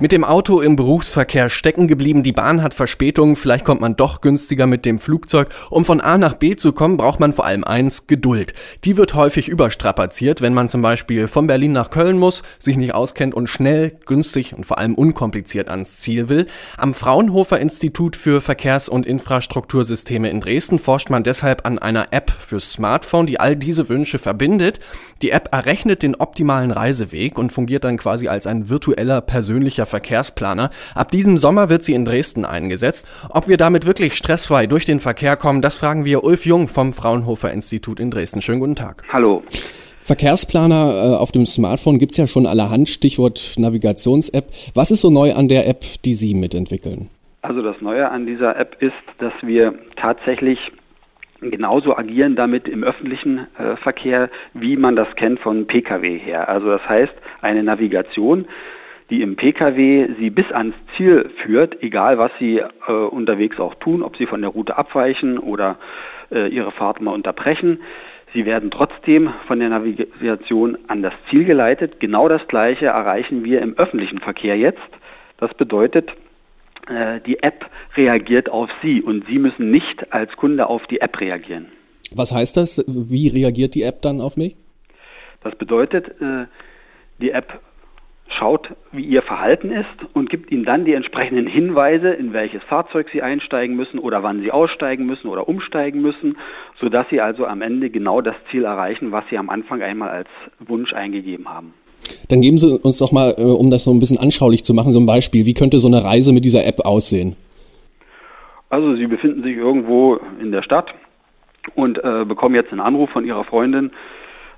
Mit dem Auto im Berufsverkehr stecken geblieben, die Bahn hat Verspätung, vielleicht kommt man doch günstiger mit dem Flugzeug. Um von A nach B zu kommen, braucht man vor allem eins, Geduld. Die wird häufig überstrapaziert, wenn man zum Beispiel von Berlin nach Köln muss, sich nicht auskennt und schnell, günstig und vor allem unkompliziert ans Ziel will. Am Fraunhofer Institut für Verkehrs- und Infrastruktursysteme in Dresden forscht man deshalb an einer App für Smartphone, die all diese Wünsche verbindet. Die App errechnet den optimalen Reiseweg und fungiert dann quasi als ein virtueller persönlicher Verkehrsplaner. Ab diesem Sommer wird sie in Dresden eingesetzt. Ob wir damit wirklich stressfrei durch den Verkehr kommen, das fragen wir Ulf Jung vom Fraunhofer Institut in Dresden. Schönen guten Tag. Hallo. Verkehrsplaner äh, auf dem Smartphone gibt es ja schon allerhand, Stichwort Navigations-App. Was ist so neu an der App, die Sie mitentwickeln? Also das Neue an dieser App ist, dass wir tatsächlich genauso agieren damit im öffentlichen äh, Verkehr, wie man das kennt von Pkw her. Also das heißt, eine Navigation, die im Pkw sie bis ans Ziel führt, egal was sie äh, unterwegs auch tun, ob sie von der Route abweichen oder äh, ihre Fahrt mal unterbrechen. Sie werden trotzdem von der Navigation an das Ziel geleitet. Genau das Gleiche erreichen wir im öffentlichen Verkehr jetzt. Das bedeutet, äh, die App reagiert auf Sie und Sie müssen nicht als Kunde auf die App reagieren. Was heißt das? Wie reagiert die App dann auf mich? Das bedeutet, äh, die App schaut, wie ihr Verhalten ist und gibt ihnen dann die entsprechenden Hinweise, in welches Fahrzeug sie einsteigen müssen oder wann sie aussteigen müssen oder umsteigen müssen, sodass sie also am Ende genau das Ziel erreichen, was sie am Anfang einmal als Wunsch eingegeben haben. Dann geben Sie uns doch mal, äh, um das so ein bisschen anschaulich zu machen, so ein Beispiel. Wie könnte so eine Reise mit dieser App aussehen? Also Sie befinden sich irgendwo in der Stadt und äh, bekommen jetzt einen Anruf von Ihrer Freundin,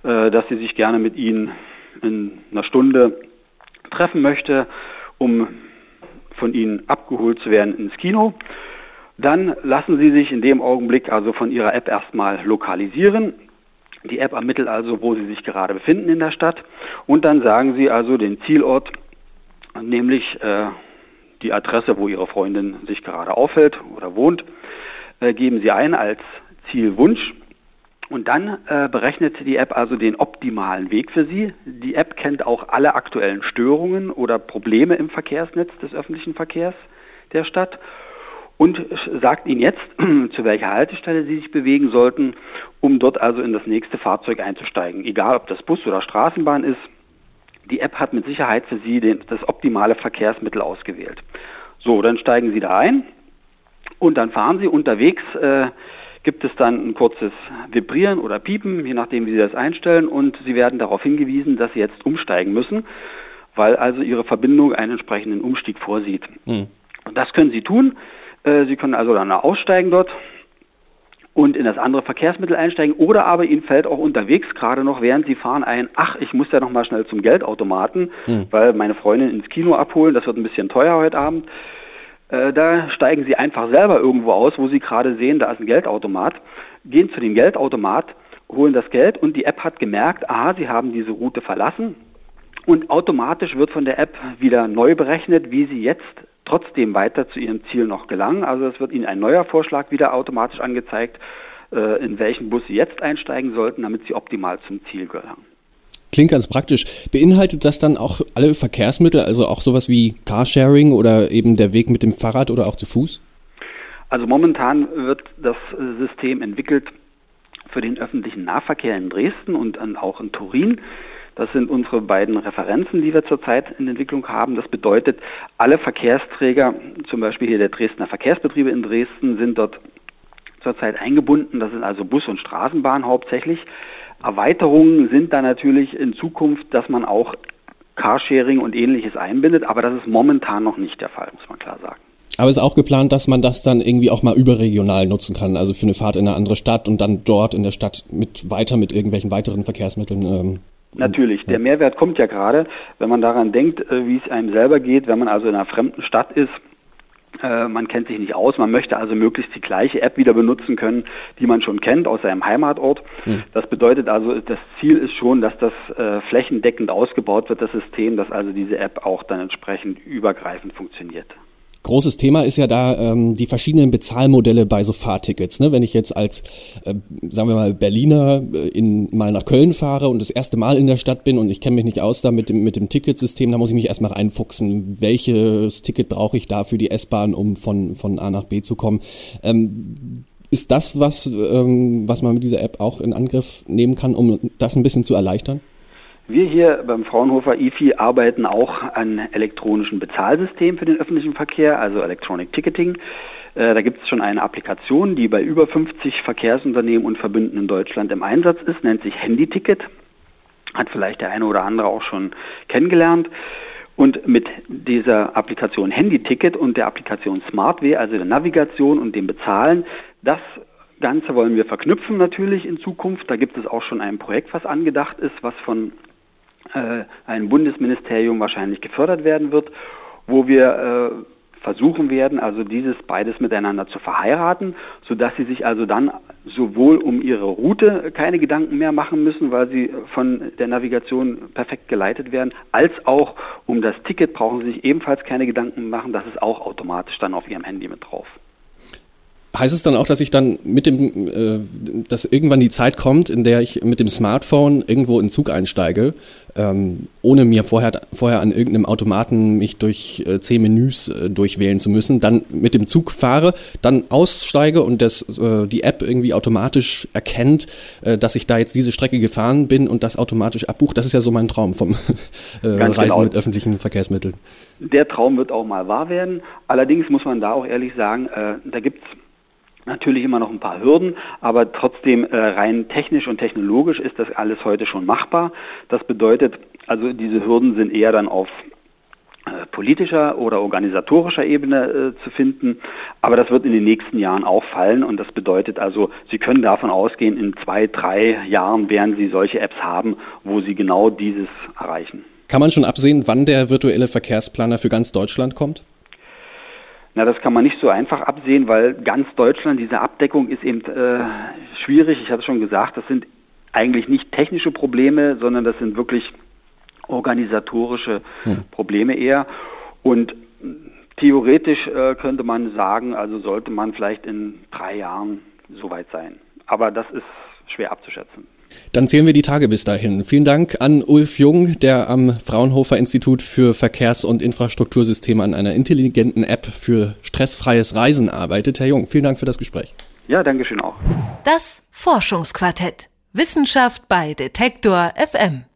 äh, dass sie sich gerne mit Ihnen in einer Stunde treffen möchte, um von Ihnen abgeholt zu werden ins Kino. Dann lassen Sie sich in dem Augenblick also von Ihrer App erstmal lokalisieren. Die App ermittelt also, wo Sie sich gerade befinden in der Stadt. Und dann sagen Sie also den Zielort, nämlich äh, die Adresse, wo Ihre Freundin sich gerade aufhält oder wohnt, äh, geben Sie ein als Zielwunsch und dann äh, berechnet die App also den optimalen Weg für Sie. Die App kennt auch alle aktuellen Störungen oder Probleme im Verkehrsnetz des öffentlichen Verkehrs der Stadt und sagt Ihnen jetzt, zu welcher Haltestelle Sie sich bewegen sollten, um dort also in das nächste Fahrzeug einzusteigen. Egal, ob das Bus oder Straßenbahn ist, die App hat mit Sicherheit für Sie den, das optimale Verkehrsmittel ausgewählt. So, dann steigen Sie da ein und dann fahren Sie unterwegs äh, gibt es dann ein kurzes Vibrieren oder Piepen, je nachdem, wie Sie das einstellen, und Sie werden darauf hingewiesen, dass Sie jetzt umsteigen müssen, weil also Ihre Verbindung einen entsprechenden Umstieg vorsieht. Mhm. Und das können Sie tun. Äh, Sie können also dann aussteigen dort und in das andere Verkehrsmittel einsteigen oder aber Ihnen fällt auch unterwegs gerade noch, während Sie fahren ein, ach, ich muss ja noch mal schnell zum Geldautomaten, mhm. weil meine Freundin ins Kino abholen, das wird ein bisschen teuer heute Abend. Äh, da steigen Sie einfach selber irgendwo aus, wo Sie gerade sehen, da ist ein Geldautomat, gehen zu dem Geldautomat, holen das Geld und die App hat gemerkt, aha, Sie haben diese Route verlassen und automatisch wird von der App wieder neu berechnet, wie Sie jetzt trotzdem weiter zu Ihrem Ziel noch gelangen. Also es wird Ihnen ein neuer Vorschlag wieder automatisch angezeigt, äh, in welchen Bus Sie jetzt einsteigen sollten, damit Sie optimal zum Ziel gelangen. Klingt ganz praktisch. Beinhaltet das dann auch alle Verkehrsmittel, also auch sowas wie Carsharing oder eben der Weg mit dem Fahrrad oder auch zu Fuß? Also momentan wird das System entwickelt für den öffentlichen Nahverkehr in Dresden und auch in Turin. Das sind unsere beiden Referenzen, die wir zurzeit in Entwicklung haben. Das bedeutet, alle Verkehrsträger, zum Beispiel hier der Dresdner Verkehrsbetriebe in Dresden, sind dort zurzeit eingebunden. Das sind also Bus- und Straßenbahn hauptsächlich. Erweiterungen sind da natürlich in Zukunft, dass man auch Carsharing und ähnliches einbindet, aber das ist momentan noch nicht der Fall, muss man klar sagen. Aber es ist auch geplant, dass man das dann irgendwie auch mal überregional nutzen kann, also für eine Fahrt in eine andere Stadt und dann dort in der Stadt mit weiter mit irgendwelchen weiteren Verkehrsmitteln. Ähm, Natürlich, der Mehrwert kommt ja gerade, wenn man daran denkt, äh, wie es einem selber geht, wenn man also in einer fremden Stadt ist man kennt sich nicht aus, man möchte also möglichst die gleiche App wieder benutzen können, die man schon kennt aus seinem Heimatort. Mhm. Das bedeutet also, das Ziel ist schon, dass das äh, flächendeckend ausgebaut wird, das System, dass also diese App auch dann entsprechend übergreifend funktioniert. Großes Thema ist ja da ähm, die verschiedenen Bezahlmodelle bei so Fahrtickets. Ne? Wenn ich jetzt als, äh, sagen wir mal, Berliner äh, in, mal nach Köln fahre und das erste Mal in der Stadt bin und ich kenne mich nicht aus da mit dem, mit dem Ticketsystem, da muss ich mich erstmal reinfuchsen. Welches Ticket brauche ich da für die S-Bahn, um von, von A nach B zu kommen? Ähm, ist das was, ähm, was man mit dieser App auch in Angriff nehmen kann, um das ein bisschen zu erleichtern? Wir hier beim Fraunhofer IFI arbeiten auch an elektronischen Bezahlsystem für den öffentlichen Verkehr, also Electronic Ticketing. Äh, da gibt es schon eine Applikation, die bei über 50 Verkehrsunternehmen und Verbünden in Deutschland im Einsatz ist, nennt sich Handy-Ticket. Hat vielleicht der eine oder andere auch schon kennengelernt. Und mit dieser Applikation Handy-Ticket und der Applikation SmartWay, also der Navigation und dem Bezahlen, das Ganze wollen wir verknüpfen natürlich in Zukunft. Da gibt es auch schon ein Projekt, was angedacht ist, was von ein Bundesministerium wahrscheinlich gefördert werden wird, wo wir äh, versuchen werden, also dieses beides miteinander zu verheiraten, sodass sie sich also dann sowohl um ihre Route keine Gedanken mehr machen müssen, weil sie von der Navigation perfekt geleitet werden, als auch um das Ticket brauchen sie sich ebenfalls keine Gedanken machen, das ist auch automatisch dann auf ihrem Handy mit drauf. Heißt es dann auch, dass ich dann mit dem, äh, dass irgendwann die Zeit kommt, in der ich mit dem Smartphone irgendwo in Zug einsteige, ähm, ohne mir vorher, vorher an irgendeinem Automaten mich durch äh, zehn Menüs äh, durchwählen zu müssen, dann mit dem Zug fahre, dann aussteige und das, äh, die App irgendwie automatisch erkennt, äh, dass ich da jetzt diese Strecke gefahren bin und das automatisch abbucht. Das ist ja so mein Traum vom äh, Reisen genau. mit öffentlichen Verkehrsmitteln. Der Traum wird auch mal wahr werden. Allerdings muss man da auch ehrlich sagen, äh, da gibt's Natürlich immer noch ein paar Hürden, aber trotzdem äh, rein technisch und technologisch ist das alles heute schon machbar. Das bedeutet, also diese Hürden sind eher dann auf äh, politischer oder organisatorischer Ebene äh, zu finden. Aber das wird in den nächsten Jahren auch fallen und das bedeutet also, Sie können davon ausgehen, in zwei, drei Jahren werden Sie solche Apps haben, wo Sie genau dieses erreichen. Kann man schon absehen, wann der virtuelle Verkehrsplaner für ganz Deutschland kommt? Na, das kann man nicht so einfach absehen, weil ganz Deutschland, diese Abdeckung ist eben äh, schwierig. Ich hatte schon gesagt, das sind eigentlich nicht technische Probleme, sondern das sind wirklich organisatorische hm. Probleme eher. Und theoretisch äh, könnte man sagen, also sollte man vielleicht in drei Jahren soweit sein. Aber das ist schwer abzuschätzen. Dann zählen wir die Tage bis dahin. Vielen Dank an Ulf Jung, der am Fraunhofer Institut für Verkehrs- und Infrastruktursysteme an einer intelligenten App für stressfreies Reisen arbeitet. Herr Jung, vielen Dank für das Gespräch. Ja, danke schön auch. Das Forschungsquartett. Wissenschaft bei Detektor FM.